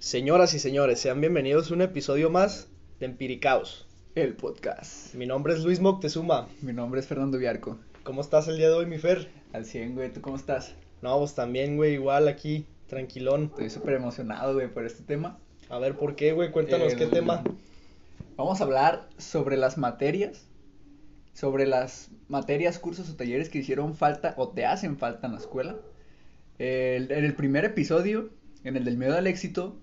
Señoras y señores, sean bienvenidos a un episodio más de Empiricaos. El podcast. Mi nombre es Luis Moctezuma. Mi nombre es Fernando Viarco. ¿Cómo estás el día de hoy, mi Fer? Al 100, güey. ¿Tú cómo estás? No, pues también, güey, igual aquí, tranquilón. Estoy súper emocionado, güey, por este tema. A ver, ¿por qué, güey? Cuéntanos qué tema. Vamos a hablar sobre las materias, sobre las materias, cursos o talleres que hicieron falta o te hacen falta en la escuela. El- en el primer episodio, en el del miedo al éxito,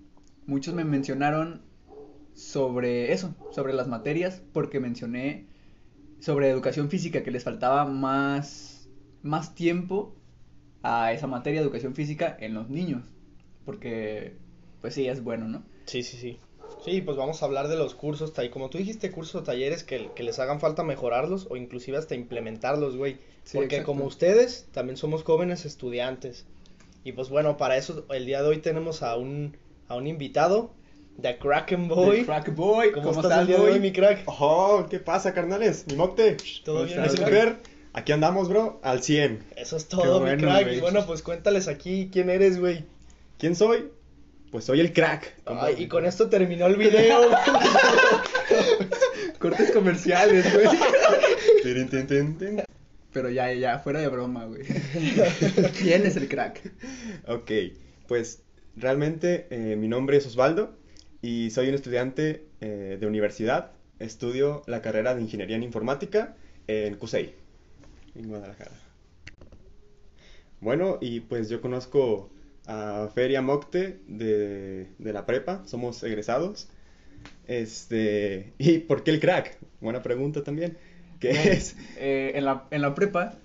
muchos me mencionaron sobre eso, sobre las materias, porque mencioné sobre educación física, que les faltaba más, más tiempo a esa materia, educación física, en los niños. Porque, pues sí, es bueno, ¿no? Sí, sí, sí. Sí, pues vamos a hablar de los cursos, tal- como tú dijiste, cursos o talleres que, que les hagan falta mejorarlos o inclusive hasta implementarlos, güey. Sí, Porque exacto. como ustedes, también somos jóvenes estudiantes. Y pues bueno, para eso el día de hoy tenemos a un, a un invitado, The Kraken Boy. The Crack Boy, ¿Cómo, ¿cómo, estás el día de boy? hoy, mi crack? Oh, ¿qué pasa, carnales? Mi mocte. ¿Todo ¿Cómo bien, ¿Es super? Aquí andamos, bro, al 100. Eso es todo, mi bueno, crack. Y bueno, pues cuéntales aquí quién eres, güey. ¿Quién soy? Pues soy el crack. Ay, y con esto terminó el video. Cortes comerciales, güey. Pero ya, ya, fuera de broma, güey. ¿Quién es el crack? Ok, pues realmente eh, mi nombre es Osvaldo y soy un estudiante eh, de universidad. Estudio la carrera de Ingeniería en Informática en CUSEI, en Guadalajara. Bueno, y pues yo conozco a Feria Mocte de, de la prepa, somos egresados. Este, ¿y por qué el crack? Buena pregunta también. ¿Qué es? eh, en, la, en la prepa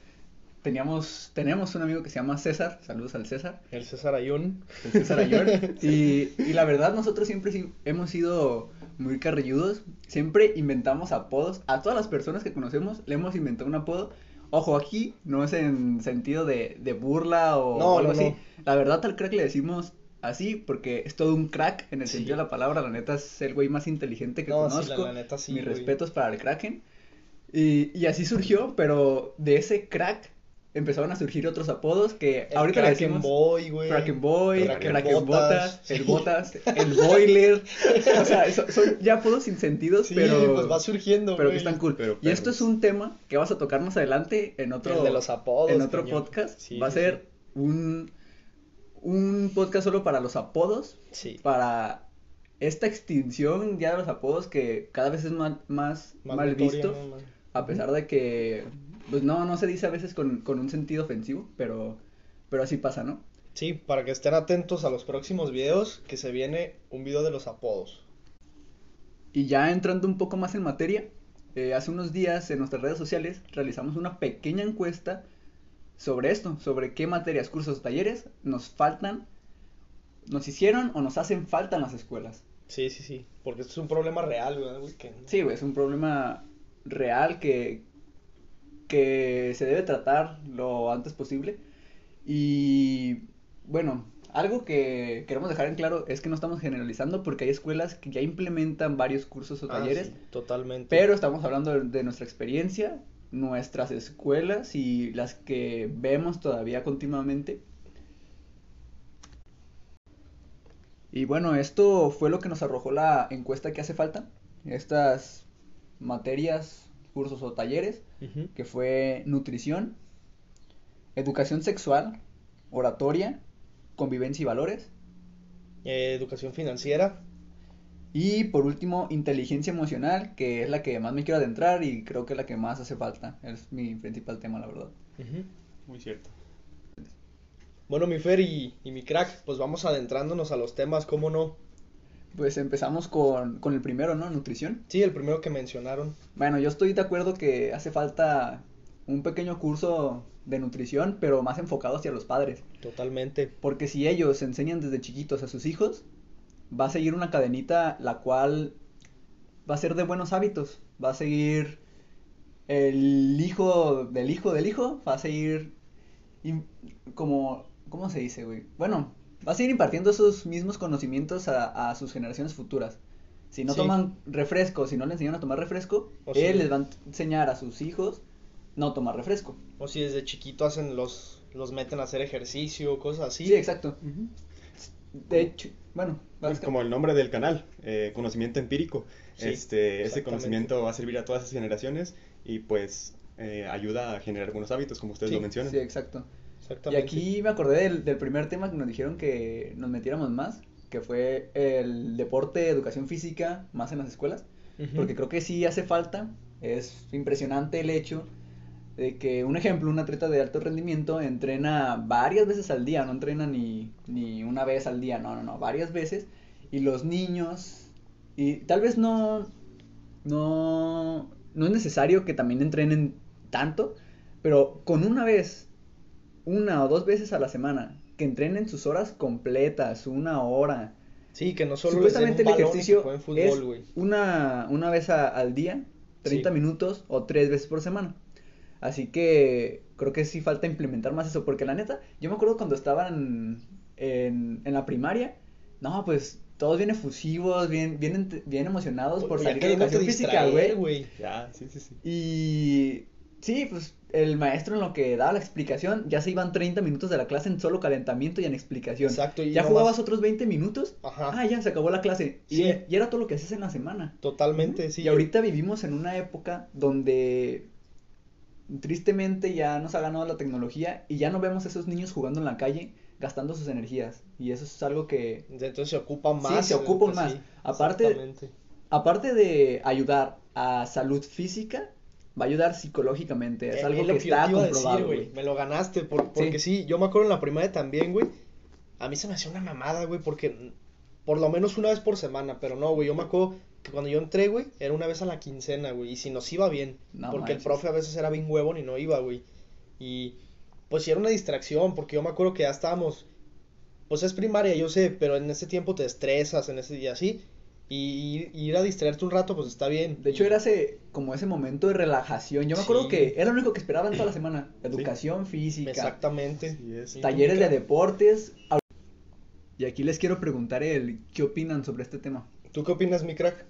teníamos, tenemos un amigo que se llama César. Saludos al César. El César Ayun. el César Ayor. Y, y la verdad, nosotros siempre hemos sido muy carrilludos. Siempre inventamos apodos. A todas las personas que conocemos le hemos inventado un apodo. Ojo, aquí no es en sentido de, de burla o No, algo no, así. no. La verdad, al crack le decimos así porque es todo un crack en el Sí. sentido de la palabra. La neta es el güey más inteligente que sí, conozco. la- la neta sí, Mis güey. respetos para el Kraken. Y, y así surgió, pero de ese crack empezaron a surgir otros apodos que El ahorita le decimos Boy, güey. Kraken Boy, Kraken Botas, el. Botas, el Boiler. O sea, so- son ya apodos sin sentido, Sí, pero, pues va surgiendo, pero güey. que están cool. Pero y esto es un tema que vas a tocar más adelante en otro, El de los apodos, en otro podcast. Sí, Va a sí, ser un, un podcast solo para los apodos, Sí. para esta extinción ya de los apodos que cada vez es más, más, Más mal notoria, visto. ¿no? A pesar de que, pues no, no se dice a veces con, con un sentido ofensivo, pero, pero así pasa, ¿no? Sí, para que estén atentos a los próximos videos, que se viene un video de los apodos. Y ya entrando un poco más en materia, eh, hace unos días en nuestras redes sociales realizamos una pequeña encuesta sobre esto, sobre qué materias, cursos, talleres nos faltan, nos hicieron o nos hacen falta en las escuelas. Sí, sí, sí. Porque esto es un problema real. Que... Sí, güey, es un problema real que, que se debe tratar lo antes posible. Y bueno, algo que queremos dejar en claro es que no estamos generalizando porque hay escuelas que ya implementan varios cursos o Ah, talleres, sí, totalmente. pero estamos hablando de, de nuestra experiencia, nuestras escuelas y las que vemos todavía continuamente. Y bueno, esto fue lo que nos arrojó la encuesta que hace falta. Estas materias, cursos o talleres, que fue nutrición, educación sexual, oratoria, convivencia y valores. Eh, educación financiera. Y por último, inteligencia emocional, que es la que más me quiero adentrar y creo que es la que más hace falta. Es mi principal tema, la verdad. Muy cierto. Bueno, mi Fer y, y mi crack, pues vamos adentrándonos a los temas, ¿cómo no? Pues empezamos con, con el primero, ¿no? Nutrición. Sí, el primero que mencionaron. Bueno, yo estoy de acuerdo que hace falta un pequeño curso de nutrición, pero más enfocado hacia los padres. Totalmente. Porque si ellos enseñan desde chiquitos a sus hijos, va a seguir una cadenita la cual va a ser de buenos hábitos. Va a seguir el hijo del hijo del hijo, va a seguir como, ¿cómo se dice, güey? Bueno, va a seguir impartiendo esos mismos conocimientos a, a sus generaciones futuras. Si no Sí. toman refresco, si no le enseñan a tomar refresco, O él si- les va a enseñar a sus hijos no tomar refresco. O si desde chiquito hacen los, los meten a hacer ejercicio, cosas así. Sí, exacto. De hecho, bueno, pues como el nombre del canal, eh, conocimiento empírico. Sí, este, ese conocimiento va a servir a todas esas generaciones y pues eh, ayuda a generar buenos hábitos, como ustedes Sí, lo mencionan. Sí, exacto. Y aquí me acordé del, del primer tema que nos dijeron que nos metiéramos más, que fue el deporte, educación física, más en las escuelas. Porque creo que sí hace falta. Es impresionante el hecho de que, un ejemplo, un atleta de alto rendimiento entrena varias veces al día, no entrena ni, ni una vez al día, no, no, no, varias veces. Y los niños, y tal vez no, no, no es necesario que también entrenen tanto, pero con una vez, una o dos veces a la semana, que entrenen sus horas completas, una hora, Sí, que no solo les den un Supuestamente el que ejercicio es una, una vez a- al día, 30 Sí. minutos o tres veces por semana. Así que creo que sí falta implementar más eso, porque la neta, yo me acuerdo cuando estaban en, en la primaria, no, pues todos bien efusivos, bien, bien, bien emocionados por Ya salir de queriéndote educación física, güey. Ya, sí, sí, sí. Y sí, pues el maestro en lo que daba la explicación, ya se iban 30 minutos de la clase en solo calentamiento y en explicación. Exacto, y ya nomás- jugabas otros 20 minutos, Ajá. ah, ya se acabó la clase. Y, Sí. y era todo lo que haces en la semana. Totalmente, sí. y ahorita vivimos en una época donde tristemente ya nos ha ganado la tecnología y ya no vemos a esos niños jugando en la calle gastando sus energías. Y eso es algo que, Entonces se ocupa Sí, más. se ocupan pues, más. sí, Aparte- aparte de ayudar a salud física, va a ayudar psicológicamente. Es Eh, algo es lo que que yo está te iba a comprobado, decir, güey. Me lo ganaste, por- porque sí. yo me acuerdo en la primaria también, güey. A mí se me hacía una mamada, güey, porque por lo menos una vez por semana, pero no, güey, yo me acuerdo que cuando yo entré, güey, era una vez a la quincena, güey, y si nos iba bien, No porque el profe a veces era bien huevón y no iba, güey. Y pues sí era una distracción, porque yo me acuerdo que ya estábamos, pues es primaria, yo sé, pero en ese tiempo te estresas, en ese día así, y, y ir a distraerte un rato, pues está bien. De hecho, era ese, como ese momento de relajación. Yo me acuerdo Sí. que era lo único que esperaban toda la semana. Educación física, Exactamente. Así es. ¿Y tú talleres de deportes. Y aquí les quiero preguntar el qué opinan sobre este tema. ¿Tú qué opinas, mi crack?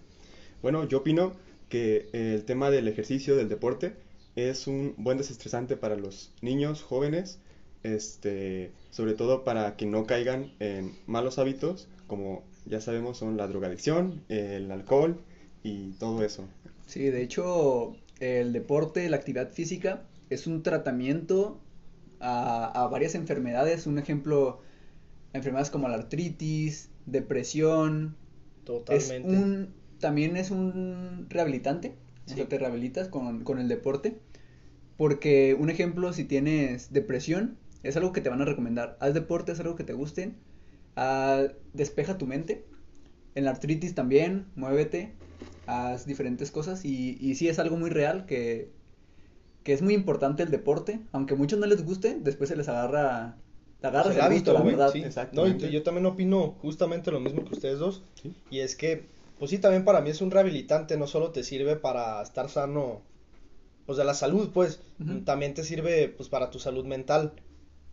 Bueno, yo opino que el tema del ejercicio, del deporte, es un buen desestresante para los niños, jóvenes, este, sobre todo para que no caigan en malos hábitos, como ya sabemos son la drogadicción, el alcohol y todo eso. Sí, de hecho, el deporte, la actividad física es un tratamiento a, a varias enfermedades. Un ejemplo, enfermedades como la artritis, depresión. Es Totalmente. un, también es un rehabilitante. O Sí. sea, te rehabilitas con, con el deporte. Porque, un ejemplo, si tienes depresión, es algo que te van a recomendar. Haz deporte, es algo que te guste. Ah, despeja tu mente. En la artritis también, muévete, haz diferentes cosas. Y, y sí es algo muy real que, que es muy importante el deporte. Aunque a muchos no les guste, después se les agarra, te agarras el gusto, hábito, la verdad. sí. No, y yo también opino justamente lo mismo que ustedes dos. Sí. Y es que, pues sí, también para mí es un rehabilitante, no solo te sirve para estar sano, pues de la salud, pues, también te sirve, pues, para tu salud mental.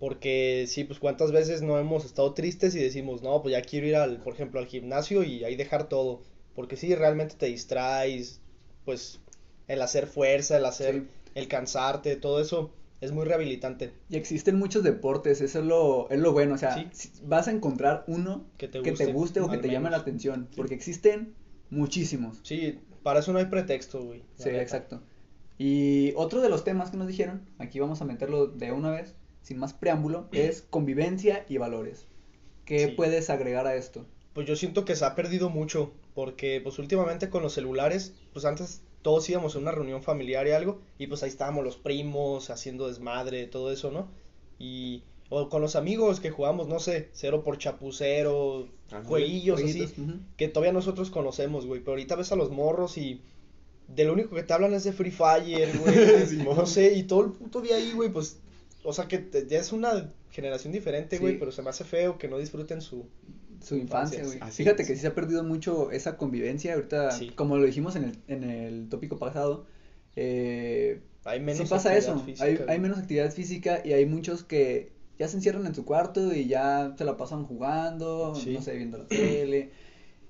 Porque sí, pues cuántas veces no hemos estado tristes y decimos, no, pues ya quiero ir al, por ejemplo, al gimnasio y ahí dejar todo. Porque sí, realmente te distraes, pues el hacer fuerza, el hacer, Sí. el cansarte, todo eso es muy rehabilitante. Y existen muchos deportes, eso es lo, es lo bueno, o sea, Sí. vas a encontrar uno Que te que te guste, o que te llame la atención, porque existen muchísimos. Sí, para eso no hay pretexto, güey. Sí, exacto. Y otro de los temas que nos dijeron, aquí vamos a meterlo de una vez, sin más preámbulo, es convivencia y valores. ¿Qué Sí. puedes agregar a esto? Pues yo siento que se ha perdido mucho, porque pues últimamente con los celulares, pues antes todos íbamos a una reunión familiar y algo, y pues ahí estábamos los primos haciendo desmadre, todo eso, ¿no? Y o con los amigos que jugamos, no sé, cero por chapucero, Ajá. jueguillos así, que todavía nosotros conocemos, güey, pero ahorita ves a los morros y de lo único que te hablan es de Free Fire, güey, no sé, y todo el puto día ahí, güey, pues, o sea que te- ya es una generación diferente, güey, Sí. pero se me hace feo que no disfruten su... Su infancia, güey. Fíjate es. que sí se ha perdido mucho esa convivencia. Ahorita, Sí. como lo dijimos en el, en el tópico pasado, eh, Hay menos sí pasa eso. física, hay, hay menos actividad física y hay muchos que ya se encierran en su cuarto y ya se la pasan jugando, Sí. no sé, viendo la tele.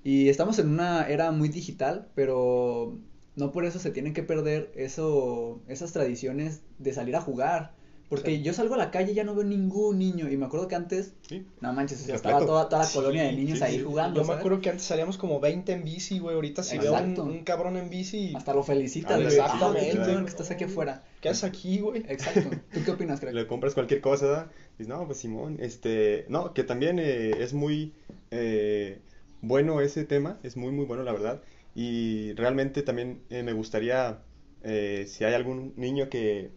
Y estamos en una era muy digital, pero no por eso se tienen que perder eso, esas tradiciones de salir a jugar, Porque Sí. yo salgo a la calle y ya no veo ningún niño. Y me acuerdo que antes, Sí. no manches, Sí, estaba toda, toda la colonia de niños ahí jugando. Yo me acuerdo que antes salíamos como 20 en bici, güey. Ahorita si veo un, un cabrón en bici, Hasta lo felicitas, güey. exactamente, Ah, güey. que estás aquí afuera. ¿qué haces aquí, güey? Exacto. ¿Tú qué opinas, crack? le compras cualquier cosa, ¿verdad? Dices, no, pues Simón, este, no, que también eh, es muy eh, bueno ese tema, es muy, muy bueno, la verdad. Y realmente también eh, me gustaría, eh, si hay algún niño que,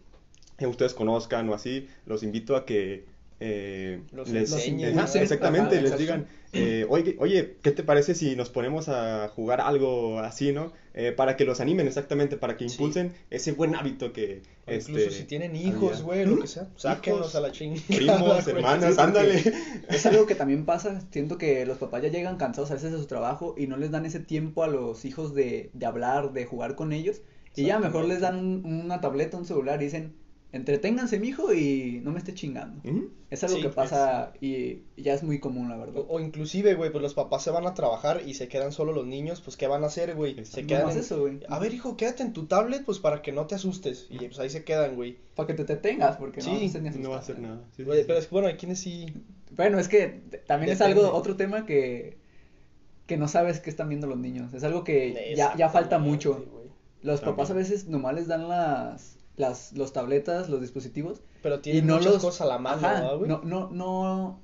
que ustedes conozcan o así, los invito a que eh, Los les, enseñen, Ajá, ¿no? exactamente, Ajá, les digan, eh, oye, oye, ¿qué te parece si nos ponemos a jugar algo así, ¿no? Eh, para que los animen exactamente, para que Sí. impulsen ese buen hábito que, O este, incluso si tienen hijos, güey, lo que sea, sáquenlos Hijos, a la chingada. primos, hermanas, Sí, ándale. Es algo que también pasa, siento que los papás ya llegan cansados a veces de su trabajo y no les dan ese tiempo a los hijos de, de hablar, de jugar con ellos. Y ya mejor les dan un- una tableta, un celular y dicen, entreténganse, mijo, y no me esté chingando. Ujú. Es algo Sí, que pasa y, y ya es muy común, la verdad. O, o inclusive, güey, pues los papás se van a trabajar y se quedan solo los niños, pues ¿qué van a hacer, güey? Se quedan en- eso, güey. A ver, hijo, quédate en tu tablet, pues para que no te asustes. Y pues ahí se quedan, güey. Para que te detengas, porque no, Sí, vas a hacer ni No va a asustar, hacer nada. Sí, sí, Güey, sí. Pero es que, bueno, hay quienes sí... Bueno, es que también es algo, otro tema que, que no sabes qué están viendo los niños. Es algo que ya, ya falta mucho. Los papás a veces nomás les dan las, las, los tabletas, los dispositivos. Pero Y tienen no muchas los... cosas a la mano, Ajá, ¿verdad, güey? no, no, no,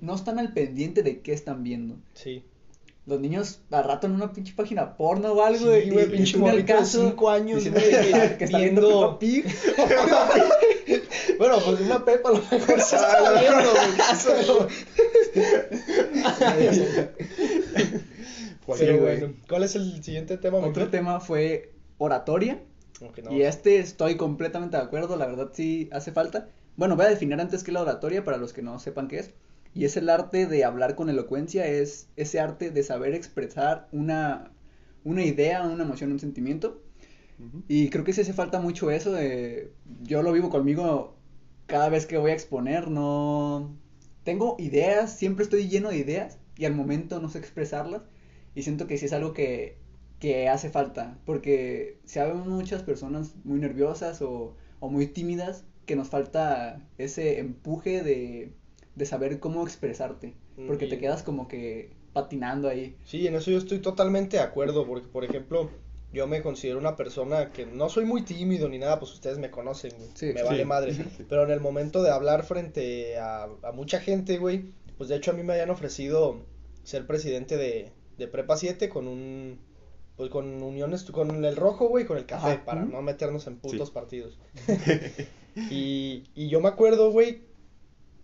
no están al pendiente de qué están viendo. Sí. Los niños al rato en una pinche página porno o algo. Sí, y- güey, y pinche morrito de caso, cinco años, diciendo güey, que está, que está viendo viendo- Peppa Pig. Bueno, pues una pepa a lo mejor se está viendo, güey. Pero bueno, ¿cuál es el siguiente tema? Otro tema fue oratoria. Aunque no. Y este estoy completamente de acuerdo, la verdad sí hace falta. Bueno, voy a definir antes qué es la oratoria para los que no sepan qué es. Y es el arte de hablar con elocuencia, es ese arte de saber expresar una, una idea, una emoción, un sentimiento. Y creo que sí hace falta mucho eso. de- yo lo vivo conmigo cada vez que voy a exponer, no... Tengo ideas, siempre estoy lleno de ideas y al momento no sé expresarlas. Y siento que sí es algo que, que hace falta, porque si hay muchas personas muy nerviosas o, o muy tímidas, que nos falta ese empuje de, de saber cómo expresarte, porque te quedas como que patinando ahí. Sí, en eso yo estoy totalmente de acuerdo, porque por ejemplo, yo me considero una persona que no soy muy tímido ni nada, pues ustedes me conocen, güey, Sí. me Sí. vale madre, pero en el momento de hablar frente a, a mucha gente, güey, pues de hecho a mí me habían ofrecido ser presidente de, de Prepa 7 con un, pues con uniones, con el rojo, güey, con el café, para no meternos en putos Sí. partidos. Y, y yo me acuerdo, güey,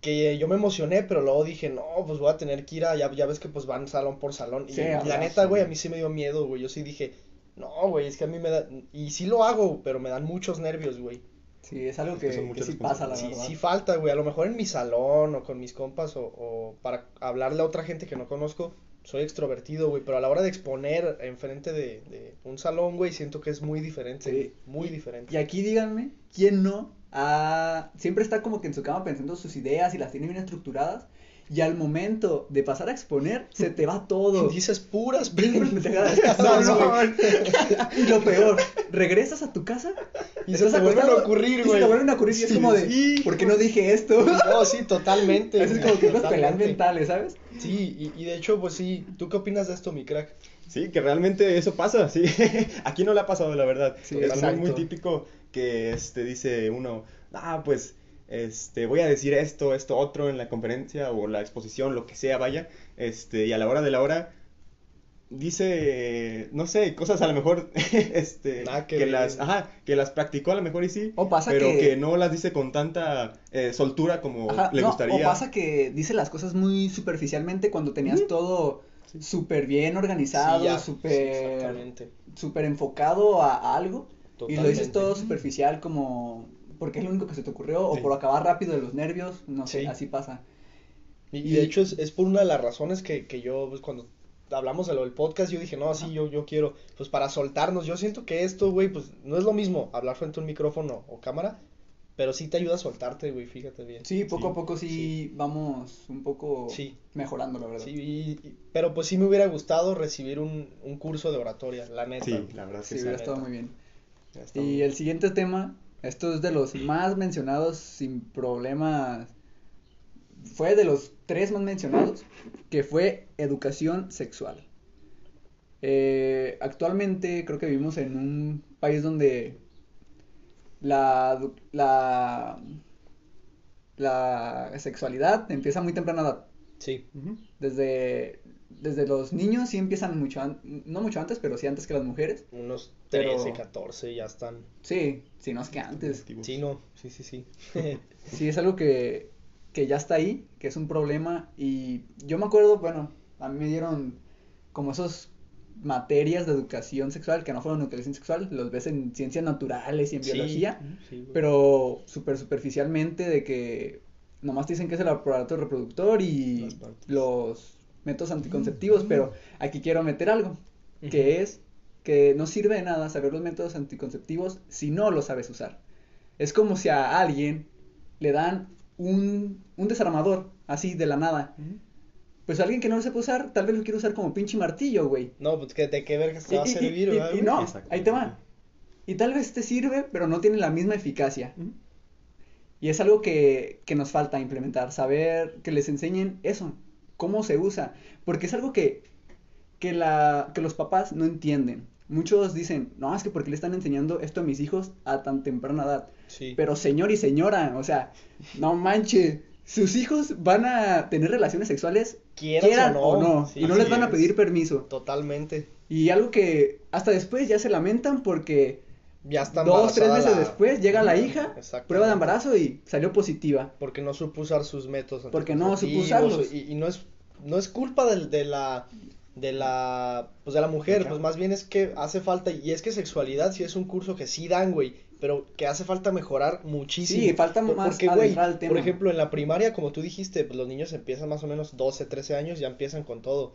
que yo me emocioné, pero luego dije, no, pues voy a tener que ir a, ya, ya ves que pues van salón por salón. Y la neta, sí. güey, a mí sí me dio miedo, güey. Yo sí dije, no, güey, es que a mí me da, y sí lo hago, pero me dan muchos nervios, güey. Sí, es algo que sí pasa, la Sí, verdad. sí falta, güey, a lo mejor en mi salón o con mis compas o, o para hablarle a otra gente que no conozco, soy extrovertido, güey, pero a la hora de exponer enfrente de, de un salón, güey, siento que es muy diferente, Sí. muy diferente. Y aquí díganme, ¿quién no ha... siempre está como que en su cama pensando sus ideas y las tiene bien estructuradas? Y al momento de pasar a exponer, se te va todo. Dices puras Pendejadas. No, no. Y lo peor, regresas a tu casa Y se te vuelven a ocurrir, y güey. se te vuelven a ocurrir y es como de, sí. ¿por qué no dije esto? No, sí, totalmente. Es como que unas peleas mentales, ¿sabes? Sí, y, y de hecho, pues sí, ¿tú qué opinas de esto, mi crack? Sí, que realmente eso pasa, sí. Aquí no le ha pasado, la verdad. Sí, es muy, muy típico que este dice uno, ah, pues este voy a decir esto, esto otro en la conferencia o la exposición, lo que sea, vaya, este y a la hora de la hora dice, no sé, cosas a lo mejor este que las, ajá, que las practicó a lo mejor y sí, O pasa pero que- que... no las dice con tanta eh, soltura como Ajá, le no, gustaría. O pasa que dice las cosas muy superficialmente cuando tenías todo Sí. súper bien organizado, Sí, súper sí, enfocado a, a algo y lo dices todo superficial como porque es lo único que se te ocurrió o por acabar rápido de los nervios, no sé, Sí. así pasa. Y, y de hecho es, es por una de las razones que, que yo, pues cuando hablamos de lo del podcast, yo dije, no, sí, yo, yo quiero, pues para soltarnos, yo siento que esto, güey, pues no es lo mismo hablar frente a un micrófono o cámara, pero sí te ayuda a soltarte, güey, fíjate bien. Sí, poco Sí, a poco sí, vamos un poco Sí. mejorando, la verdad. Sí, y- y- pero pues sí me hubiera gustado recibir un, un curso de oratoria, la neta. Sí, la verdad Sí, que sí. hubiera estado muy bien. Y muy- el siguiente tema Esto es de los más mencionados sin problemas. Fue de los tres más mencionados, que fue educación sexual. Eh, actualmente creo que vivimos en un país donde la, la, la sexualidad empieza muy temprana edad. Sí. Desde, desde los niños sí empiezan mucho, an- no mucho antes, pero sí antes que las mujeres. Unos Pero- 13, 14 ya están. Sí, si no es que antes. Sí, no, sí, sí, sí. Sí, es algo que, que ya está ahí, que es un problema. Y yo me acuerdo, bueno, a mí me dieron como esos materias de educación sexual que no fueron educación sexual, los ves en ciencias naturales y en Sí, biología, sí, pero súper superficialmente de que nomás te dicen que es el aparato reproductor y los métodos anticonceptivos, pero aquí quiero meter algo, que es que no sirve de nada saber los métodos anticonceptivos si no los sabes usar. Es como si a alguien le dan un, un desarmador, así de la nada. Pues alguien que no lo sepa usar, tal vez lo quiere usar como pinche martillo, güey. No, pues que de qué vergas te va a Y- servir, y- ¿verdad, y no, ahí te va. Y tal vez te sirve, pero no tiene la misma eficacia. Y es algo que, que nos falta implementar, saber que les enseñen eso, cómo se usa, porque es algo que, que, la, que los papás no entienden. Muchos dicen, no, es que porque le están enseñando esto a mis hijos a tan temprana edad. Sí. Pero señor y señora, o sea, no manche, sus hijos van a tener relaciones sexuales quieran o o no, sí, y no les van a pedir permiso. Totalmente. Y algo que hasta después ya se lamentan porque Ya está dos, tres meses la- después llega la hija, prueba de embarazo y salió positiva. Porque no supo usar sus métodos Porque no supo anticonceptivos, usarlos. Y, y no es no es culpa de, la de la pues de la mujer, Claro. pues más bien es que hace falta y es que sexualidad sí es un curso que sí dan, güey, pero que hace falta mejorar muchísimo. Sí, falta Por- más porque, güey, por ejemplo, en la primaria, como tú dijiste, pues los niños empiezan más o menos 12, 13 años, ya empiezan con todo.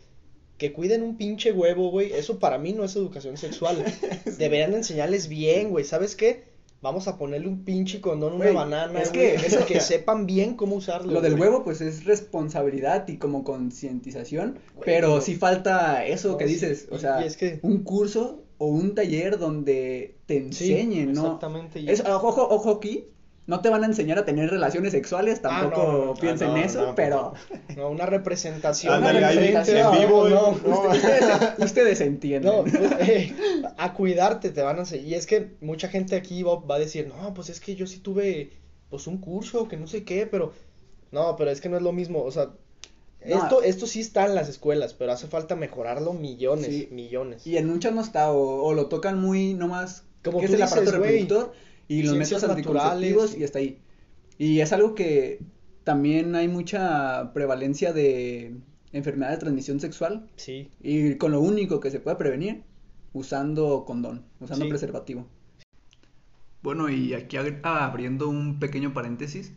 Que cuiden un pinche huevo, güey, eso para mí no es educación sexual. Deberían enseñarles bien, güey, ¿sabes qué? Vamos a ponerle un pinche condón, una banana, es que- eso que sepan bien cómo usarlo. Lo del huevo pues es responsabilidad y como concientización, pero pero- sí falta eso No, que dices, o sea, es que- un curso o un taller donde te Sí, enseñen, ¿no? exactamente, Es, ojo, ojo aquí, no te van a enseñar a tener relaciones sexuales, Ah, tampoco no, no, piensen no, eso, no, pero No, una representación. Ándale, una representación, en vivo, no, no. ustedes, ustedes entienden. No, pues, eh, a cuidarte te van a enseñar. Y es que mucha gente aquí va, va a decir, no, pues es que yo sí tuve pues un curso, que no sé qué, pero no, pero es que no es lo mismo, o sea, No. esto, esto sí está en las escuelas, pero hace falta mejorarlo millones, Sí. millones. Y en muchas no está, o, o lo tocan muy nomás, Como que es el aparato dices, y los métodos anticonceptivos y hasta ahí. Y es algo que también hay mucha prevalencia de enfermedad de transmisión sexual Sí, y con lo único que se puede prevenir, usando condón, usando Sí. preservativo. Bueno, y aquí abriendo un pequeño paréntesis,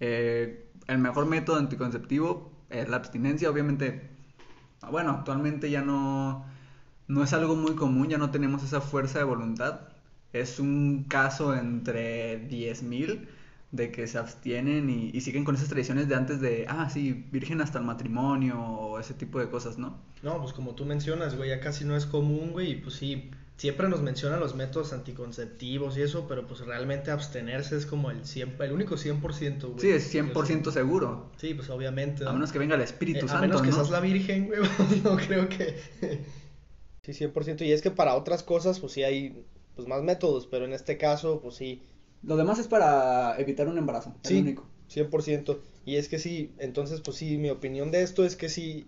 eh, el mejor método anticonceptivo es la abstinencia, obviamente. Bueno, actualmente ya no, no es algo muy común, ya no tenemos esa fuerza de voluntad. Es un caso entre 10.000 de que se abstienen y, y siguen con esas tradiciones de antes de, ah, sí, virgen hasta el matrimonio o ese tipo de cosas, ¿no? no, pues como tú mencionas, güey, ya casi no es común, güey, y pues sí, siempre nos mencionan los métodos anticonceptivos y eso, pero pues realmente abstenerse es como el 100, el único 100%, güey. Sí, es 100% seguro. Sí, pues obviamente. A ¿no? menos que venga el Espíritu Eh, Santo, A menos que ¿no? seas la Virgen, güey, no creo que... Sí, 100%. Y es que para otras cosas, pues sí hay pues más métodos, pero en este caso, pues sí, Lo demás es para evitar un embarazo, el sí, único. 100%. Y es que sí, entonces, pues sí, mi opinión de esto es que sí,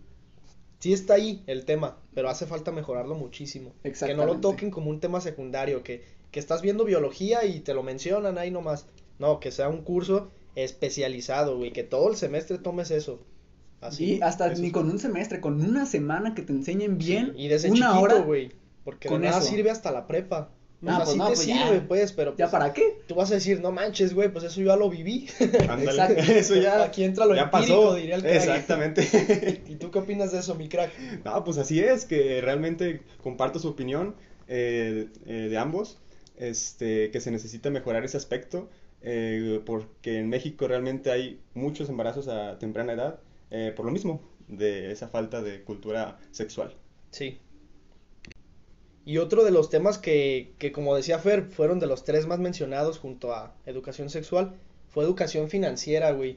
sí está ahí el tema, pero hace falta mejorarlo muchísimo. Que no lo toquen como un tema secundario, que, que estás viendo biología y te lo mencionan ahí nomás. No, que sea un curso especializado, güey, que todo el semestre tomes eso. Así. y hasta ni con un semestre, con una semana que te enseñen bien, Y desde una chiquito, hora, güey. Porque con de nada eso. sirve hasta la prepa. O Ah, sea, pues sí no, te pues ya. sirve, pues, pero ¿ya pues, para qué? tú vas a decir, no manches, güey, pues eso yo ya lo viví. Exacto. eso ya, Aquí entra lo ya empírico, pasó. diría el crack. Exactamente. ¿Y tú qué opinas de eso, mi crack? No, pues así es, que realmente comparto su opinión eh, eh, de ambos, este, que se necesita mejorar ese aspecto, eh, porque en México realmente hay muchos embarazos a temprana edad, eh, por lo mismo, de esa falta de cultura sexual. Sí. Y otro de los temas que, que, como decía Fer, fueron de los tres más mencionados junto a educación sexual, fue educación financiera, güey.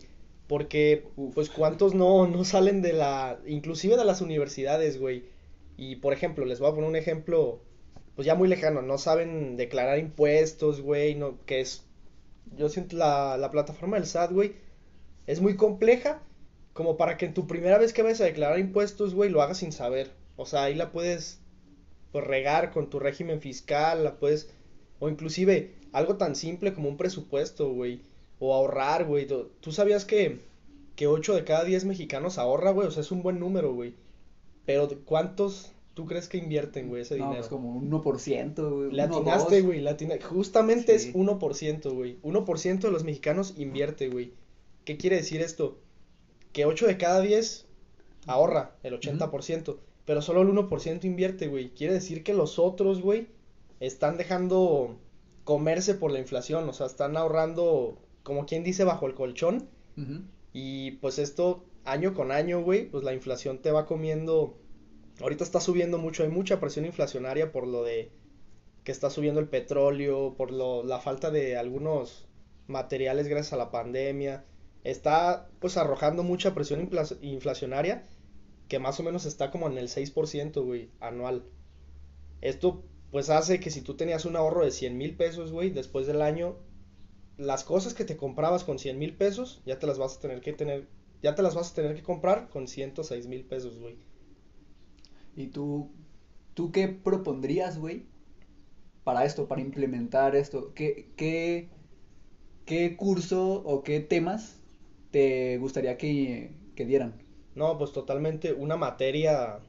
Porque, pues, ¿cuántos no, no salen de la, inclusive de las universidades, güey? Y, por ejemplo, les voy a poner un ejemplo, pues ya muy lejano, no saben declarar impuestos, güey, no, que es, yo siento la, la plataforma del SAT, güey, es muy compleja, como para que en tu primera vez que vayas a declarar impuestos, güey, lo hagas sin saber. O sea, ahí la puedes pues, regar con tu régimen fiscal, la puedes, o inclusive algo tan simple como un presupuesto, güey, o ahorrar, güey. ¿Tú sabías que, que 8 de cada 10 mexicanos ahorra, güey? O sea, es un buen número, güey. Pero ¿cuántos tú crees que invierten, güey, ese no, dinero? pues como un 1%, güey. Le atinaste, güey, le atina- Justamente es 1%, güey. 1% de los mexicanos invierte, güey. ¿Qué quiere decir esto? Que 8 de cada 10 ahorra el 80%, pero solo el 1% invierte, güey. Quiere decir que los otros, güey, están dejando comerse por la inflación, o sea, están ahorrando, como quien dice, bajo el colchón. Y pues esto, año con año, güey, pues la inflación te va comiendo. Ahorita está subiendo mucho, hay mucha presión inflacionaria por lo de que está subiendo el petróleo, por lo, la falta de algunos materiales gracias a la pandemia. Está pues arrojando mucha presión infla- inflacionaria que más o menos está como en el 6%, güey, anual. Esto pues hace que si tú tenías un ahorro de 100 mil pesos, güey, después del año, las cosas que te comprabas con 100 mil pesos, ya te las vas a tener que tener, ya te las vas a tener que comprar con 106 mil pesos, güey. ¿Y tú, tú qué propondrías, güey, para esto, para implementar esto? ¿Qué, qué, qué curso o qué temas te gustaría que, que dieran? No, pues totalmente una materia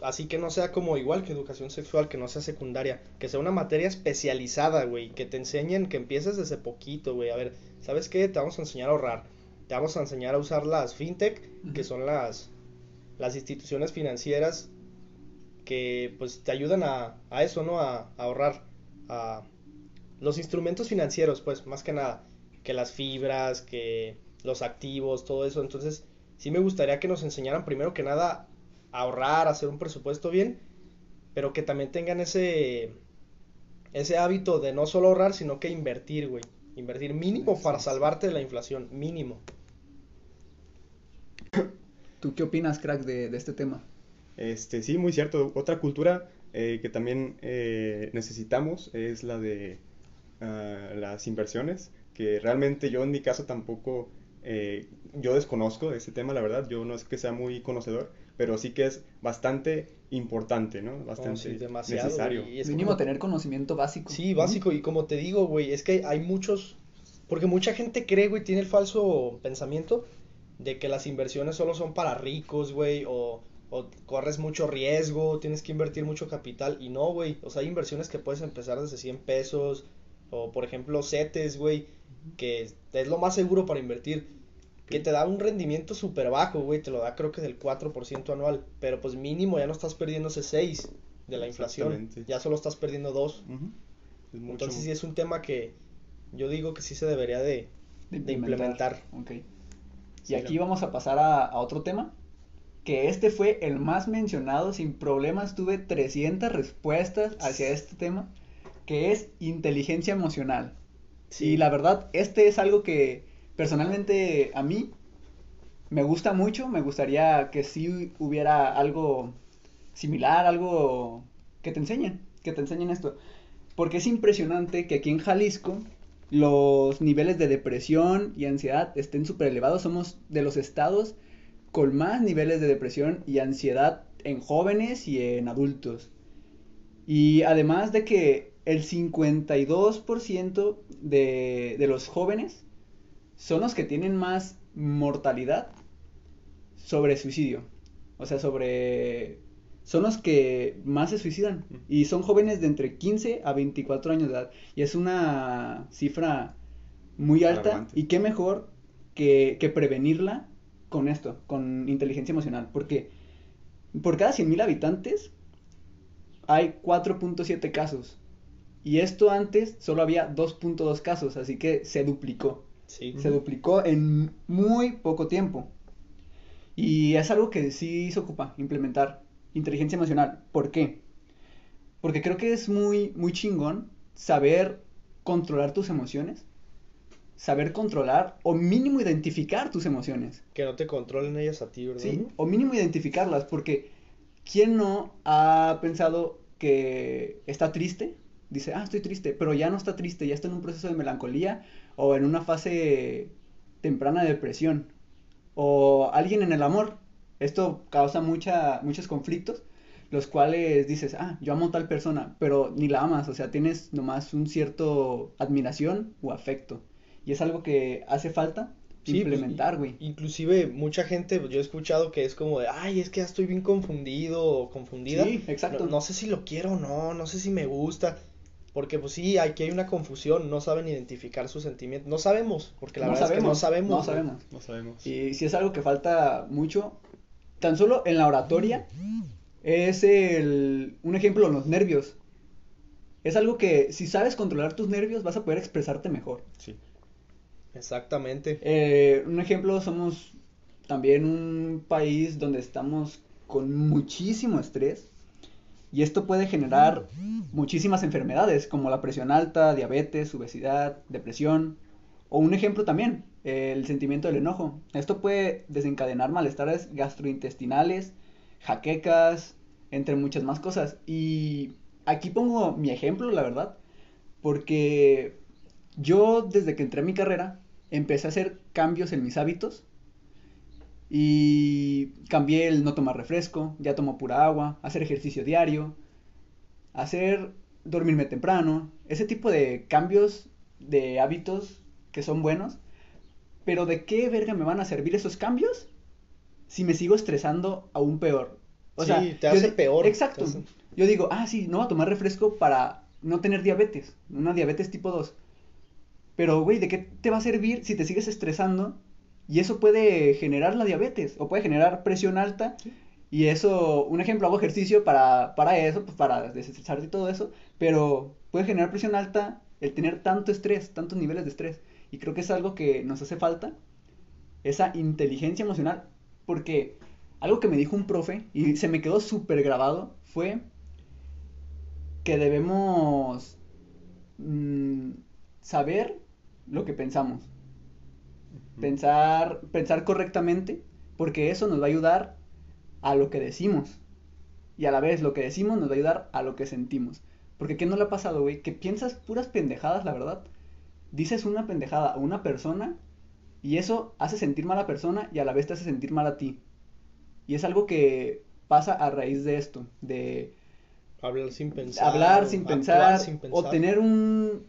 así que no sea como igual que educación sexual, que no sea secundaria, que sea una materia especializada, güey, que te enseñen, que empieces desde poquito, güey. A ver, ¿sabes qué? Te vamos a enseñar a ahorrar, te vamos a enseñar a usar las fintech, que son las, las instituciones financieras que pues te ayudan a, a eso, ¿no? A, a ahorrar, a los instrumentos financieros, pues, más que nada, que las fibras, que los activos, todo eso. Entonces, sí me gustaría que nos enseñaran primero que nada a ahorrar, a hacer un presupuesto bien, pero que también tengan ese ese hábito de no solo ahorrar, sino que invertir, güey. Invertir mínimo para salvarte de la inflación, mínimo. ¿Tú qué opinas, crack, de, de este tema? Este, sí, muy cierto. Otra cultura eh, que también eh, necesitamos es la de ah, las inversiones, que realmente yo en mi caso tampoco, eh, yo desconozco ese tema, la verdad, yo no es que sea muy conocedor, pero sí que es bastante importante, ¿no? Bastante sí, necesario. güey, y es Mínimo como- tener conocimiento básico. Sí, básico, y como te digo, güey, es que hay muchos, porque mucha gente cree, güey, tiene el falso pensamiento de que las inversiones solo son para ricos, güey, o, o corres mucho riesgo, tienes que invertir mucho capital, y no, güey, o sea, hay inversiones que puedes empezar desde 100 pesos, o por ejemplo, CETES, güey, que es lo más seguro para invertir, que te da un rendimiento súper bajo, güey, te lo da creo que del 4% anual, pero pues mínimo ya no estás perdiendo ese 6 de la inflación, ya solo estás perdiendo 2. Ujú. Es mucho- Entonces sí es un tema que yo digo que sí se debería de, de implementar. Ok. Y Sí, aquí vamos a pasar a, a otro tema, que este fue el más mencionado, sin problemas tuve 300 respuestas hacia este tema, que es inteligencia emocional. Sí. Y la verdad, este es algo que personalmente a mí me gusta mucho, me gustaría que sí hubiera algo similar, algo que te enseñen, que te enseñen esto. Porque es impresionante que aquí en Jalisco los niveles de depresión y ansiedad estén súper elevados. Somos de los estados con más niveles de depresión y ansiedad en jóvenes y en adultos. Y además de que el 52% de, de los jóvenes son los que tienen más mortalidad sobre suicidio. O sea, sobre... Son los que más se suicidan. Y son jóvenes de entre 15 a 24 años de edad. Y es una cifra muy alta. Alarmante. Y qué mejor que, que prevenirla con esto, con inteligencia emocional. Porque por cada 100.000 habitantes hay 4.7 casos. Y esto antes solo había 2.2 casos, así que se duplicó. Sí. Se duplicó en muy poco tiempo. Y es algo que sí se ocupa implementar inteligencia emocional. ¿Por qué? Porque creo que es muy, muy chingón saber controlar tus emociones, saber controlar o mínimo identificar tus emociones. Que no te controlen ellas a ti, ¿verdad? Sí, o mínimo identificarlas, porque ¿quién no ha pensado que está triste? Dice, ah, estoy triste, pero ya no está triste, ya está en un proceso de melancolía o en una fase temprana de depresión. O alguien en el amor. Esto causa mucha, muchos conflictos, los cuales dices, ah, yo amo a tal persona, pero ni la amas, o sea, tienes nomás un cierto admiración o afecto. Y es algo que hace falta Sí, pues, implementar, güey. Inclusive mucha gente, pues, yo he escuchado que es como de, ay, es que ya estoy bien confundido o confundida. Sí, exacto. No, no sé si lo quiero o no, no sé si me gusta. Porque pues sí, aquí hay una confusión, no saben identificar sus sentimientos. No sabemos, porque la no verdad es que no sabemos, sabemos. no sabemos. No sabemos. Y si es algo que falta mucho, tan solo en la oratoria es el, un ejemplo, los nervios. Es algo que si sabes controlar tus nervios vas a poder expresarte mejor. Sí. Exactamente. Eh, un ejemplo, somos también un país donde estamos con muchísimo estrés y esto puede generar muchísimas enfermedades como la presión alta, diabetes, obesidad, depresión o un ejemplo también, el sentimiento del enojo. Esto puede desencadenar malestares gastrointestinales, jaquecas, entre muchas más cosas. Y aquí pongo mi ejemplo, la verdad, porque yo desde que entré a mi carrera empecé a hacer cambios en mis hábitos y cambié el no tomar refresco, ya tomo pura agua, hacer ejercicio diario, hacer dormirme temprano, ese tipo de cambios de hábitos que son buenos, pero ¿de qué verga me van a servir esos cambios si me sigo estresando aún peor? O Sí, sea, te hace peor, Exacto. hace- Yo digo, ah, sí, no voy a tomar refresco para no tener diabetes, una diabetes tipo 2. Pero, güey, ¿de qué te va a servir si te sigues estresando? Y eso puede generar la diabetes o puede generar presión alta. Y eso, un ejemplo, hago ejercicio para, para eso, pues para desestresarte y todo eso. Pero puede generar presión alta el tener tanto estrés, tantos niveles de estrés. Y creo que es algo que nos hace falta, esa inteligencia emocional. Porque algo que me dijo un profe y se me quedó súper grabado fue que debemos mm, saber lo que pensamos. Pensar, pensar correctamente, porque eso nos va a ayudar a lo que decimos. Y a la vez lo que decimos nos va a ayudar a lo que sentimos. Porque ¿qué no le ha pasado, güey? Que piensas puras pendejadas, la verdad. Dices una pendejada a una persona y eso hace sentir mal a la persona y a la vez te hace sentir mal a ti. Y es algo que pasa a raíz de esto, de Hablar sin pensar. hablar sin pensar, sin o tener un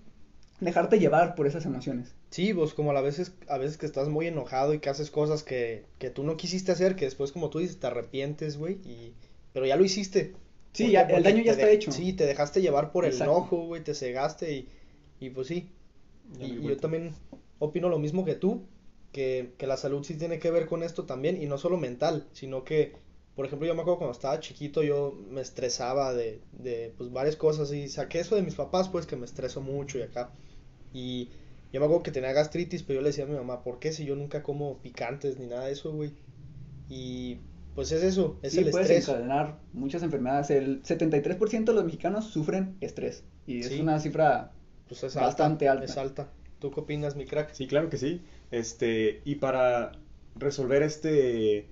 dejarte llevar por esas emociones. Sí, vos como a la veces, a veces que estás muy enojado y que haces cosas que, que tú no quisiste hacer, que después como tú dices te arrepientes, güey, y pero ya lo hiciste. Sí, ¿Por ya- el daño ya te está de- hecho. Sí, te dejaste llevar por el enojo, güey, te cegaste y, y pues sí. Y, y yo también opino lo mismo que tú, que, que la salud sí tiene que ver con esto también, y no solo mental, sino que, por ejemplo, yo me acuerdo cuando estaba chiquito, yo me estresaba de, de pues varias cosas, y saqué eso de mis papás, pues que me estreso mucho y acá. Y yo me acuerdo que tenía gastritis, pero yo le decía a mi mamá, ¿por qué si yo nunca como picantes ni nada de eso, güey? Y pues es eso, es Sí, el puede estrés. desencadenar muchas enfermedades. El 73% de los mexicanos sufren estrés. Y es Sí. una cifra Pues es bastante alta, alta. es alta. ¿Tú qué opinas, mi crack? Sí, claro que sí. Este, y para resolver este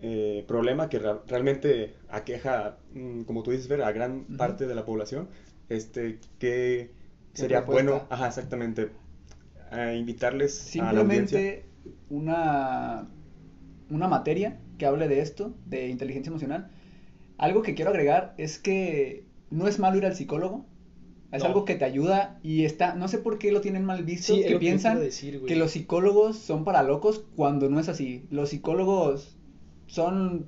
eh, problema que realmente aqueja, mm, como tú dices, Ver, a gran parte de la población, este, ¿qué ¿Qué sería propuesta? bueno, ajá, exactamente, a invitarles a la audiencia? simplemente una, una materia que hable de esto, de inteligencia emocional. Algo que quiero agregar es que no es malo ir al psicólogo. Es No. algo que te ayuda y está, no sé por qué lo tienen mal visto, Sí, que lo piensan decir, que los psicólogos son para locos cuando no es así. Los psicólogos son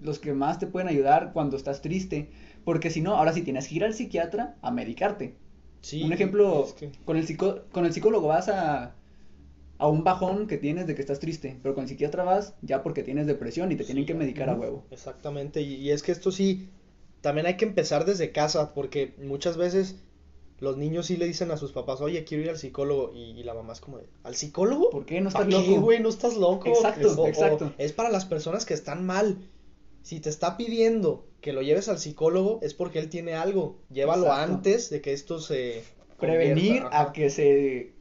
los que más te pueden ayudar cuando estás triste, porque si no, ahora sí tienes que ir al psiquiatra a medicarte. Sí, un ejemplo, es que- con, el psico- con el psicólogo vas a, a un bajón que tienes de que estás triste, pero con el psiquiatra vas ya porque tienes depresión y te tienen que medicar a huevo. Exactamente, y, y es que esto sí, también hay que empezar desde casa, porque muchas veces los niños sí le dicen a sus papás, oye, quiero ir al psicólogo, y, y la mamá es como, ¿al psicólogo? ¿Por qué no ¿Pa' estás loco? güey? No estás loco. Exacto, O- o exacto. es para las personas que están mal. Si te está pidiendo que lo lleves al psicólogo es porque él tiene algo. Llévalo Exacto. antes de que esto se Prevenir a que se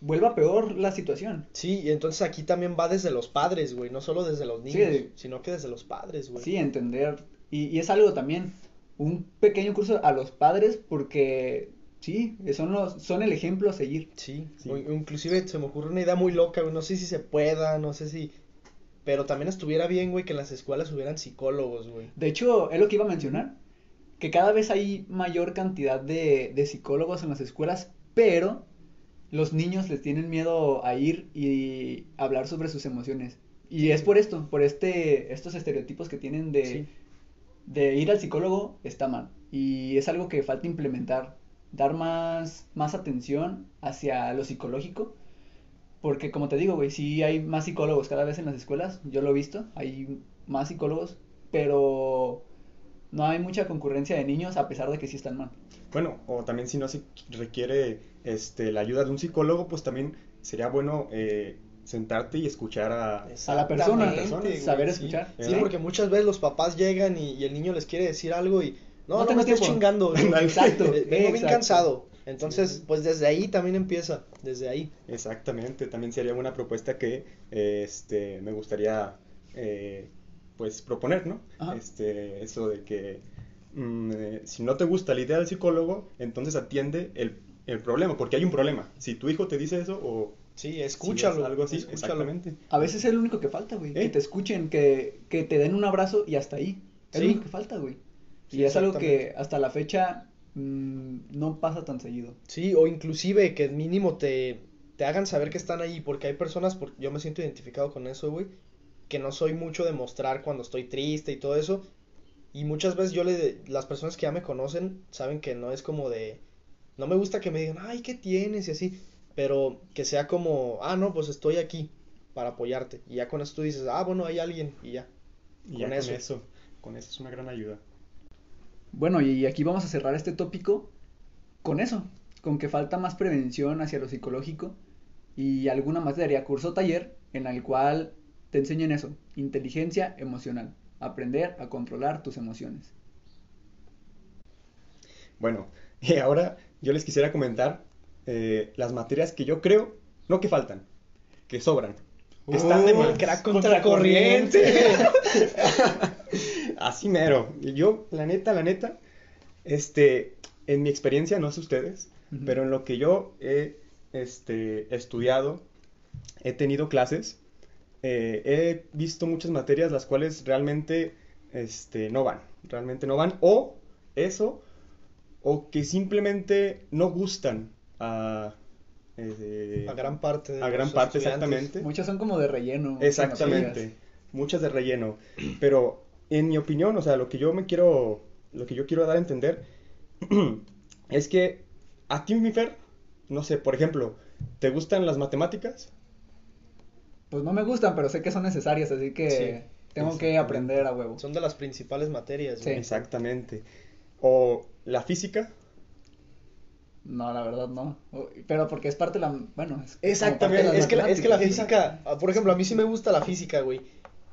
vuelva peor la situación. Sí, y entonces aquí también va desde los padres, güey, no solo desde los Sí. niños, sino que desde los padres, güey. Sí, entender. Y, y es algo también, un pequeño curso a los padres porque, sí, son, los, son el ejemplo a seguir. Sí, Sí. o- inclusive se me ocurre una idea muy loca, güey, no sé si se pueda, no sé si... Pero también estuviera bien, güey, que en las escuelas hubieran psicólogos, güey. De hecho, es lo que iba a mencionar, que cada vez hay mayor cantidad de, de psicólogos en las escuelas, pero los niños les tienen miedo a ir y hablar sobre sus emociones. Y es por esto, por este, estos estereotipos que tienen de, Sí. de ir al psicólogo está mal. Y es algo que falta implementar, dar más, más atención hacia lo psicológico. Porque como te digo, güey, sí hay más psicólogos cada vez en las escuelas, yo lo he visto, hay más psicólogos, pero no hay mucha concurrencia de niños a pesar de que sí están mal. Bueno, o también si no se requiere este, la ayuda de un psicólogo, pues también sería bueno eh, sentarte y escuchar a... A la persona, güey, saber sí. escuchar. Sí, ¿Sí? porque muchas veces los papás llegan y, y el niño les quiere decir algo y... No, No no, tengo me estés tiempo". chingando. Exacto, Vengo bien cansado. Entonces, pues desde ahí también empieza, desde ahí. Exactamente, también sería una propuesta que eh, este, me gustaría eh, pues proponer, ¿no? Ajá. Este, eso de que mm, eh, si no te gusta la idea del psicólogo, entonces atiende el, el problema, porque hay un problema. Si tu hijo te dice eso o Sí, si es escúchalo. algo así, escúchalo. exactamente. A veces es lo único que falta, güey, que ¿Eh? te escuchen, que, que te den un abrazo y hasta ahí. Es lo único que falta, güey. Sí, Y es algo que hasta la fecha mm, no pasa tan seguido. Sí, o inclusive que mínimo te, te hagan saber que están ahí, porque hay personas, por- yo me siento identificado con eso, güey, que no soy mucho de mostrar cuando estoy triste y todo eso, y muchas veces yo le, las personas que ya me conocen saben que no es como de, no me gusta que me digan, ay, ¿qué tienes? y así, pero que sea como, ah, no, pues estoy aquí para apoyarte, y ya con eso tú dices, ah, bueno, hay alguien, y ya. Y ya Con eso, con eso es una gran ayuda. Bueno, y aquí vamos a cerrar este tópico con eso, con que falta más prevención hacia lo psicológico y alguna materia, curso o taller, en el cual te enseñen eso, inteligencia emocional, aprender a controlar tus emociones. Bueno, y ahora yo les quisiera comentar eh, las materias que yo creo, no que faltan, que sobran, que están de Uh, más. crack contracorriente. Así mero. Yo, la neta, la neta, este, en mi experiencia, no sé ustedes, pero en lo que yo he este, estudiado, he tenido clases, eh, he visto muchas materias las cuales realmente este, no van, realmente no van, o eso, o que simplemente no gustan a, eh, A gran parte de a gran parte, exactamente. Muchas son como de relleno. Exactamente, muchas de relleno. Pero en mi opinión, o sea, lo que yo me quiero, lo que yo quiero dar a entender es que a ti, mi Fer, no sé, por ejemplo, ¿te gustan las matemáticas? Pues no me gustan, pero sé que son necesarias, así que Sí, tengo que aprender a huevo. Son de las principales materias, Sí. güey. Exactamente. ¿O la física? No, la verdad no. Pero porque es parte de la... Bueno, es Exactamente, parte de las Es que, la- es que la física, por ejemplo, a mí sí me gusta la física, güey,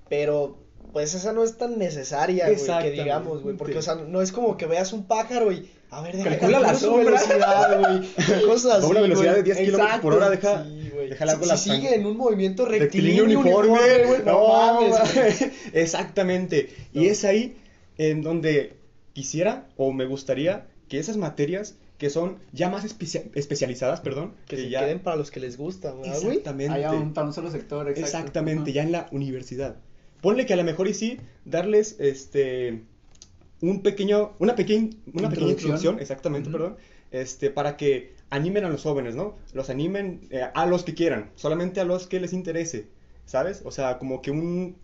pero pues esa no es tan necesaria, güey, que digamos, güey, porque, o sea, no es como que veas un pájaro y, a ver, deja Calcula la sombra. velocidad, güey, cosas A así, una velocidad de 10 kilómetros por hora, deja, Sí, güey. deja la Si- tan- sigue en un movimiento rectilíneo uniforme, güey, no, mames, güey. Exactamente. Y es ahí en donde quisiera o me gustaría que esas materias que son ya más especia- especializadas, perdón, Que se ya queden para los que les gusta, ¿verdad, güey. exactamente, un, para un solo sector, exacto. exactamente, ya en la universidad. Ponle que a lo mejor y sí darles este un pequeño una pequeña una pequeña Introducción. exactamente, perdón, este para que animen a los jóvenes, ¿no? Los animen eh, a los que quieran, solamente a los que les interese, ¿sabes? O sea, como que un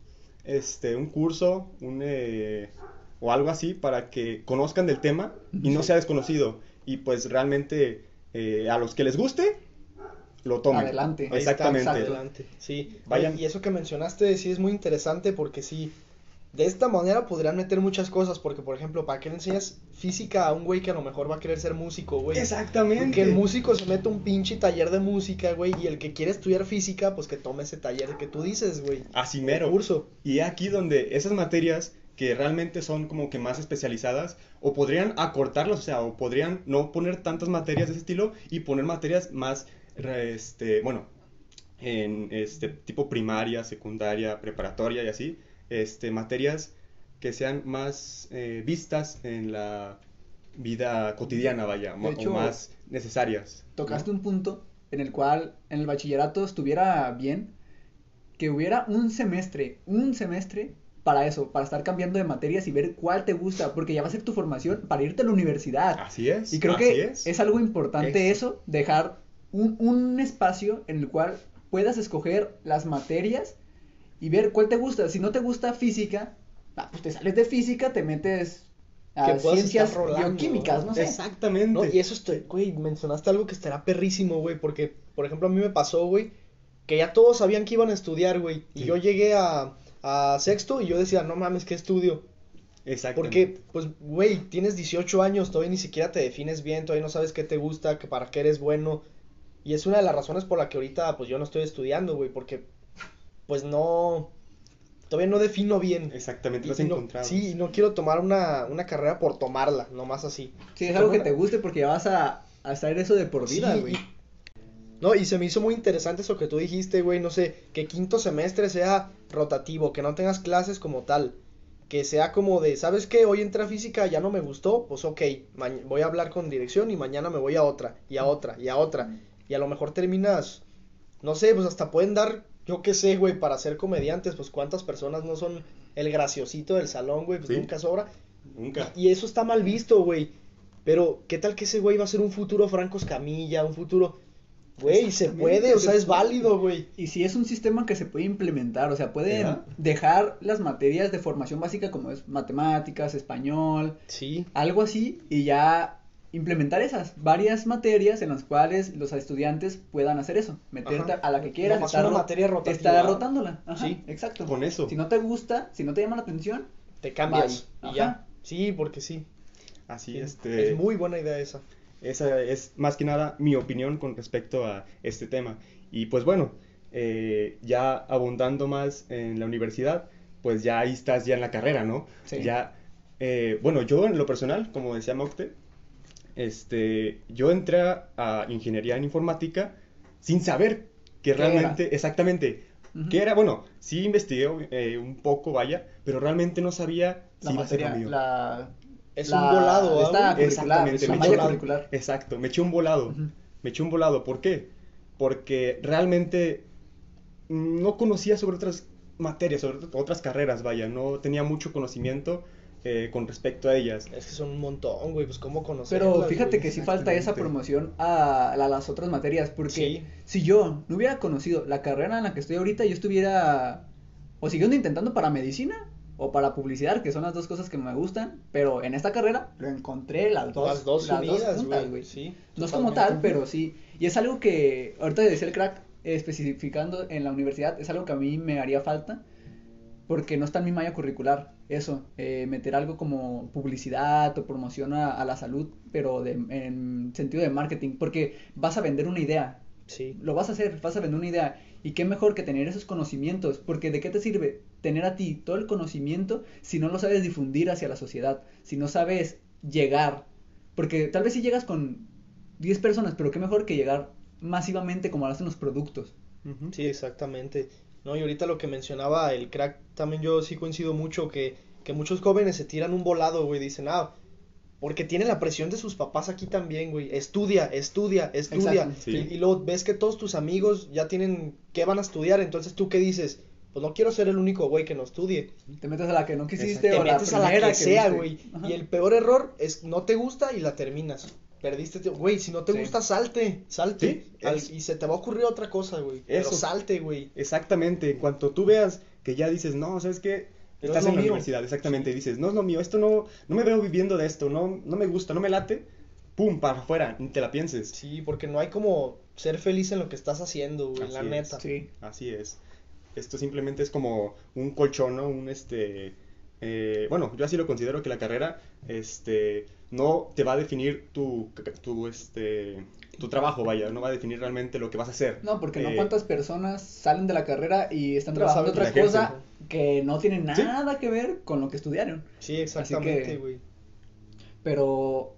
este un curso, un eh, o algo así para que conozcan del tema y no sea desconocido y pues realmente eh, a los que les guste lo tomen. Adelante. Está, Exactamente. adelante. Sí, Vayan. y eso que mencionaste sí es muy interesante porque sí, de esta manera podrían meter muchas cosas, porque por ejemplo, ¿para qué le enseñas física a un güey que a lo mejor va a querer ser músico, güey? Exactamente. Que el músico se mete un pinche taller de música, güey, y el que quiere estudiar física, pues que tome ese taller que tú dices, güey. Así mero. curso. Y aquí donde esas materias que realmente son como que más especializadas o podrían acortarlas, o sea, o podrían no poner tantas materias de ese estilo y poner materias más, este, bueno, en este tipo primaria, secundaria, preparatoria y así, este, materias que sean más eh, vistas en la vida cotidiana, vaya, De hecho, o más necesarias. ¿no? Tocaste un punto en el cual en el bachillerato estuviera bien que hubiera un semestre, un semestre para eso, para estar cambiando de materias y ver cuál te gusta, porque ya va a ser tu formación para irte a la universidad. Así es. Y creo así que es. es. algo importante eso, dejar un, un espacio en el cual puedas escoger las materias y ver cuál te gusta. Si no te gusta física, ah, pues te sales de física, te metes a ciencias rolando, bioquímicas, no sé. Exactamente. No, y eso estoy, güey, mencionaste algo que estará perrísimo, güey, porque, por ejemplo, a mí me pasó, güey, que ya todos sabían que iban a estudiar, güey, y yo llegué a, a sexto y yo decía, no mames, ¿qué estudio? Exactamente. Porque, pues, güey, tienes 18 años, todavía ni siquiera te defines bien, todavía no sabes qué te gusta, que para qué eres bueno, y es una de las razones por la que ahorita, pues, yo no estoy estudiando, güey, porque, pues, no, todavía no defino bien. Exactamente, lo has no- encontrado. sí, y no quiero tomar una, una carrera por tomarla, nomás así. Sí, es algo que te guste porque ya vas a, a hacer eso de por vida, Sí, güey. y- No, y se me hizo muy interesante eso que tú dijiste, güey, no sé, que quinto semestre sea rotativo, que no tengas clases como tal, que sea como de, ¿sabes qué? Hoy entré a física, ya no me gustó, pues ok, voy a hablar con dirección y mañana me voy a otra, y a otra, y a otra, y a lo mejor terminas, no sé, pues hasta pueden dar, yo qué sé, güey, para ser comediantes, pues cuántas personas no son el graciosito del salón, güey, pues Sí. nunca sobra, Nunca. y eso está mal visto, güey. Pero, ¿qué tal que ese güey va a ser un futuro Franco Escamilla, un futuro... Güey, se puede, o se sea, es válido, güey. Y si es un sistema que se puede implementar, o sea, pueden Ajá. dejar las materias de formación básica como es matemáticas, español, Sí. algo así, y ya implementar esas varias materias en las cuales los estudiantes puedan hacer eso, meterte Ajá. a la que quieras, estar, una ro- materia rotativa. estar rotándola. Ajá, Sí. exacto. Con eso. Si no te gusta, si no te llama la atención, Te cambias y ya. Sí, porque sí. Así, Es, este... es muy buena idea esa. Esa es más que nada mi opinión con respecto a este tema. Y pues bueno, eh, ya abundando más en la universidad, pues ya ahí estás ya en la carrera, ¿no? Sí. Ya, eh, bueno, yo en lo personal, como decía Mocte, este, yo entré a, ingeniería en informática sin saber que ¿Qué realmente, exactamente, Ujú. qué era, bueno, sí investigué eh, un poco, vaya, pero realmente no sabía la si iba a ser materia, mío. la... Es la- un volado. Exacto, me eché un volado. Me eché un volado. ¿Por qué? Porque realmente no conocía sobre otras materias, sobre otras carreras, vaya. No tenía mucho conocimiento eh, con respecto a ellas. Es que son un montón, güey, pues cómo conocer. Pero fíjate que sí falta esa promoción a, a las otras materias, porque Sí. si yo no hubiera conocido la carrera en la que estoy ahorita, yo estuviera o siguiendo intentando para medicina o para publicidad, que son las dos cosas que me gustan, pero en esta carrera lo encontré las dos, Las dos unidas, juntas, güey. Sí. No es como tal, pero sí. Y es algo que, ahorita decía el crack, especificando en la universidad, es algo que a mí me haría falta, porque no está en mi malla curricular. Eso, eh, meter algo como publicidad o promoción a, a la salud, pero de, en sentido de marketing, porque vas a vender una idea. Sí. Lo vas a hacer, vas a vender una idea. Y qué mejor que tener esos conocimientos, porque ¿de qué te sirve tener a ti todo el conocimiento si no lo sabes difundir hacia la sociedad? Si no sabes llegar. Porque tal vez si llegas con 10 personas, pero qué mejor que llegar masivamente como lo hacen los productos. Sí, exactamente. No, y ahorita lo que mencionaba el crack, también yo sí coincido mucho que, que muchos jóvenes se tiran un volado, güey, dicen, ah, porque tienen la presión de sus papás aquí también, güey, estudia, estudia, estudia, Exacto, sí. y, y luego ves que todos tus amigos ya tienen, ¿qué van a estudiar? Entonces, ¿tú qué dices? Pues no quiero ser el único güey que no estudie. Te metes a la que no quisiste Te o la metes a la que sea, viste. güey. Ajá. Y el peor error es no te gusta y la terminas. Perdiste, ti- güey, si no te Sí. gusta, salte, salte. Sí, Al- y se te va a ocurrir otra cosa, güey. Pero Eso. salte, güey. Exactamente. En cuanto tú veas que ya dices, no, ¿sabes qué? No Estás es en la mío. universidad, exactamente. y Dices, no es lo mío, esto no, no me veo viviendo de esto, no, no me gusta, no me late. Pum, para afuera, ni te la pienses. Sí, porque no hay como ser feliz en lo que estás haciendo, güey, Así la es. neta. Sí. Así es. Esto simplemente es como un colchón, ¿no? Un este eh, bueno, yo así lo considero que la carrera, este, no te va a definir tu, tu, este, tu trabajo, vaya, no va a definir realmente lo que vas a hacer. No, porque no Eh, cuántas personas salen de la carrera y están trabajando otra cosa que no tiene Sí. nada que ver con lo que estudiaron. Sí, exactamente, güey. Pero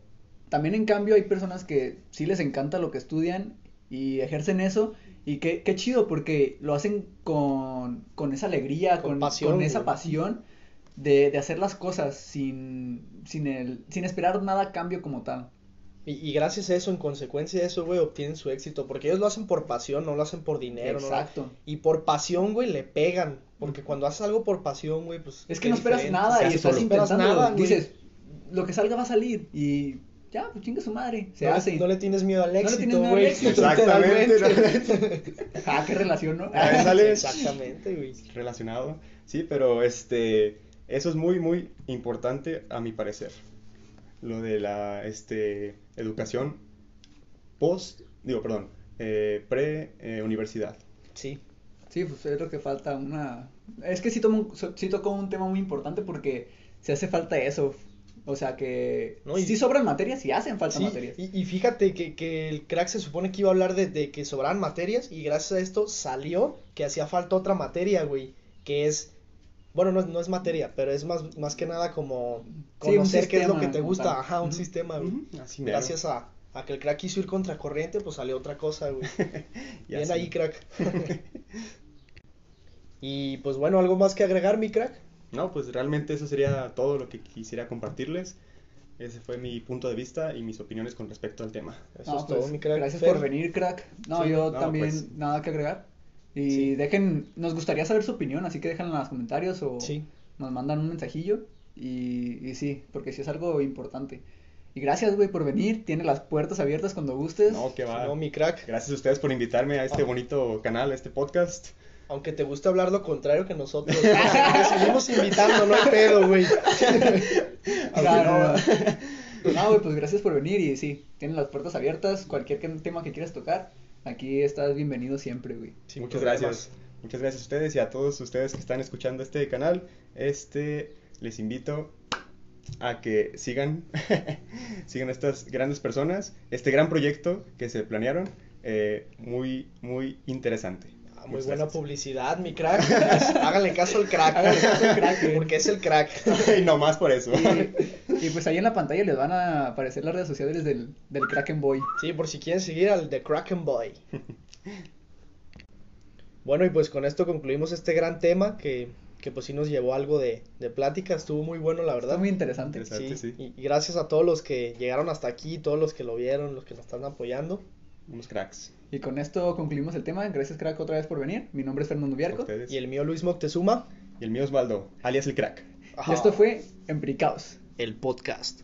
también en cambio hay personas que sí les encanta lo que estudian y ejercen eso y qué, qué chido porque lo hacen con, con esa alegría, Con con, pasión, con esa pasión de, de hacer las cosas sin, sin, el, sin esperar nada a cambio como tal. Y, y gracias a eso, en consecuencia de eso, güey, obtienen su éxito. Porque ellos lo hacen por pasión, no lo hacen por dinero. no lo- Exacto. Y por pasión, güey, le pegan. Porque cuando haces algo por pasión, güey, pues. Es que no esperas diferente. nada y estás intentando, nada, dices, lo que salga va a salir y ya, pues chinga su madre, se no, hace. No le tienes miedo al le éxito, tienes miedo al güey. éxito. Exactamente. Literalmente. Ah, qué relación, ¿no? Ándale. Exactamente, güey. relacionado, sí, pero este, eso es muy, muy importante a mi parecer. Lo de la, este, educación post, digo, perdón, eh, pre-universidad. Sí. Sí, pues es lo que falta, una... Es que sí, tomo, sí tocó un tema muy importante porque se hace falta eso. O sea que No, y- sí sobran materias y hacen falta Sí, materias. y, y fíjate que, que el crack se supone que iba a hablar de, de que sobraban materias y gracias a esto salió que hacía falta otra materia, güey, que es, bueno, no, es- no es materia, pero es más, más que nada como Sí, conocer qué es lo que te gusta, tal. ajá, un sistema, güey. Así. Gracias a, a que el crack quiso ir contracorriente, pues salió otra cosa, güey. Y Bien ahí, crack. y pues bueno, ¿algo más que agregar, mi crack? No, pues realmente eso sería todo lo que quisiera compartirles. Ese fue mi punto de vista y mis opiniones con respecto al tema. Eso No, es todo, pues, mi crack. Gracias Fer. por venir, crack. No, Sí, yo no, también pues. nada que agregar. Y Sí. dejen, nos gustaría saber su opinión, así que déjenla en los comentarios o Sí. nos mandan un mensajillo. Y, y sí, porque sí es algo importante. Y gracias, güey, por venir. Tiene las puertas abiertas cuando gustes. No, que va. No, mi crack. Gracias a ustedes por invitarme a este Ah. bonito canal, a este podcast. Aunque te guste hablar lo contrario que nosotros. Te seguimos invitando, no hay pedo, güey. Claro. No, güey, pues gracias por venir y sí, tienen las puertas abiertas. Cualquier tema que quieras tocar, aquí estás bienvenido siempre, güey. Muchas gracias. Muchas gracias a ustedes y a todos ustedes que están escuchando este canal. Este les invito a que sigan sigan a estas grandes personas, este gran proyecto que se planearon, eh, muy muy interesante. Ah, muy buena gracias. publicidad, mi crack. Háganle caso al crack. Háganle caso al crack. Porque es el crack. y no más por eso. Y, y pues ahí en la pantalla les van a aparecer las redes sociales del, del Kraken Boy. Sí, por si quieren seguir al The Kraken Boy. Bueno, y pues con esto concluimos este gran tema que, que pues sí nos llevó algo de, de plática. Estuvo muy bueno, la verdad. Está muy interesante. Interesante. Sí, sí. Y, y gracias a todos los que llegaron hasta aquí, todos los que lo vieron, los que nos están apoyando. Unos cracks. Y con esto concluimos el tema. Gracias, crack, otra vez por venir. Mi nombre es Fernando Viarco. Y el mío Luis Moctezuma. Y el mío Osvaldo, alias el crack. Y esto fue Embricaos. el podcast.